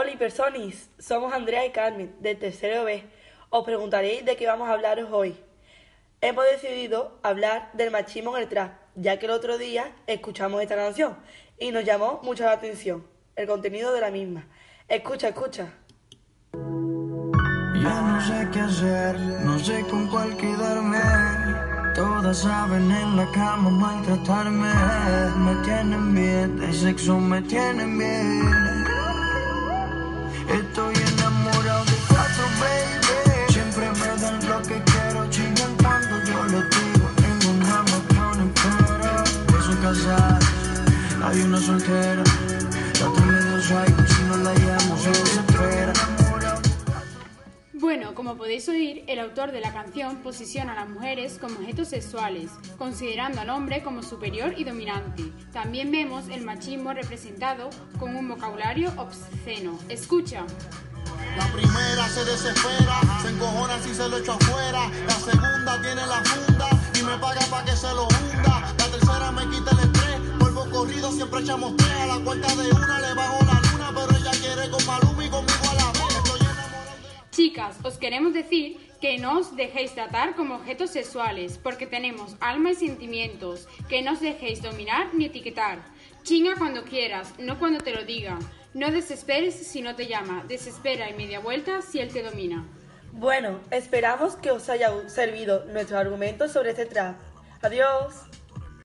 Hola personis, somos Andrea y Carmen del tercero B. Os preguntaréis de qué vamos a hablaros hoy. Hemos decidido hablar del machismo en el trap, ya que el otro día escuchamos esta canción y nos llamó mucho la atención el contenido de la misma. Escucha, escucha. Ya no sé qué hacer, no sé con cuál quedarme. Todas saben en la cama maltratarme. Me tienen bien, de sexo me tienen bien. Estoy enamorado de cuatro, baby. Siempre me dan lo que quiero, chingan cuando yo les digo. Ninguna me pone pero. Yo soy casada, hay una soltera. Como podéis oír, el autor de la canción posiciona a las mujeres como objetos sexuales, considerando al hombre como superior y dominante. También vemos el machismo representado con un vocabulario obsceno. Escucha. La primera se desespera, se encojona si se lo echo afuera. La segunda tiene la funda y me paga para que se lo hunda. La tercera me quita el estrés, polvo corrido siempre echamos tres. A la cuenta de una le bajo la Chicas, os queremos decir que no os dejéis tratar como objetos sexuales, porque tenemos alma y sentimientos, que no os dejéis dominar ni etiquetar. Chinga cuando quieras, no cuando te lo diga. No desesperes si no te llama, desespera y media vuelta si él te domina. Bueno, esperamos que os haya servido nuestros argumentos sobre este trap. Adiós.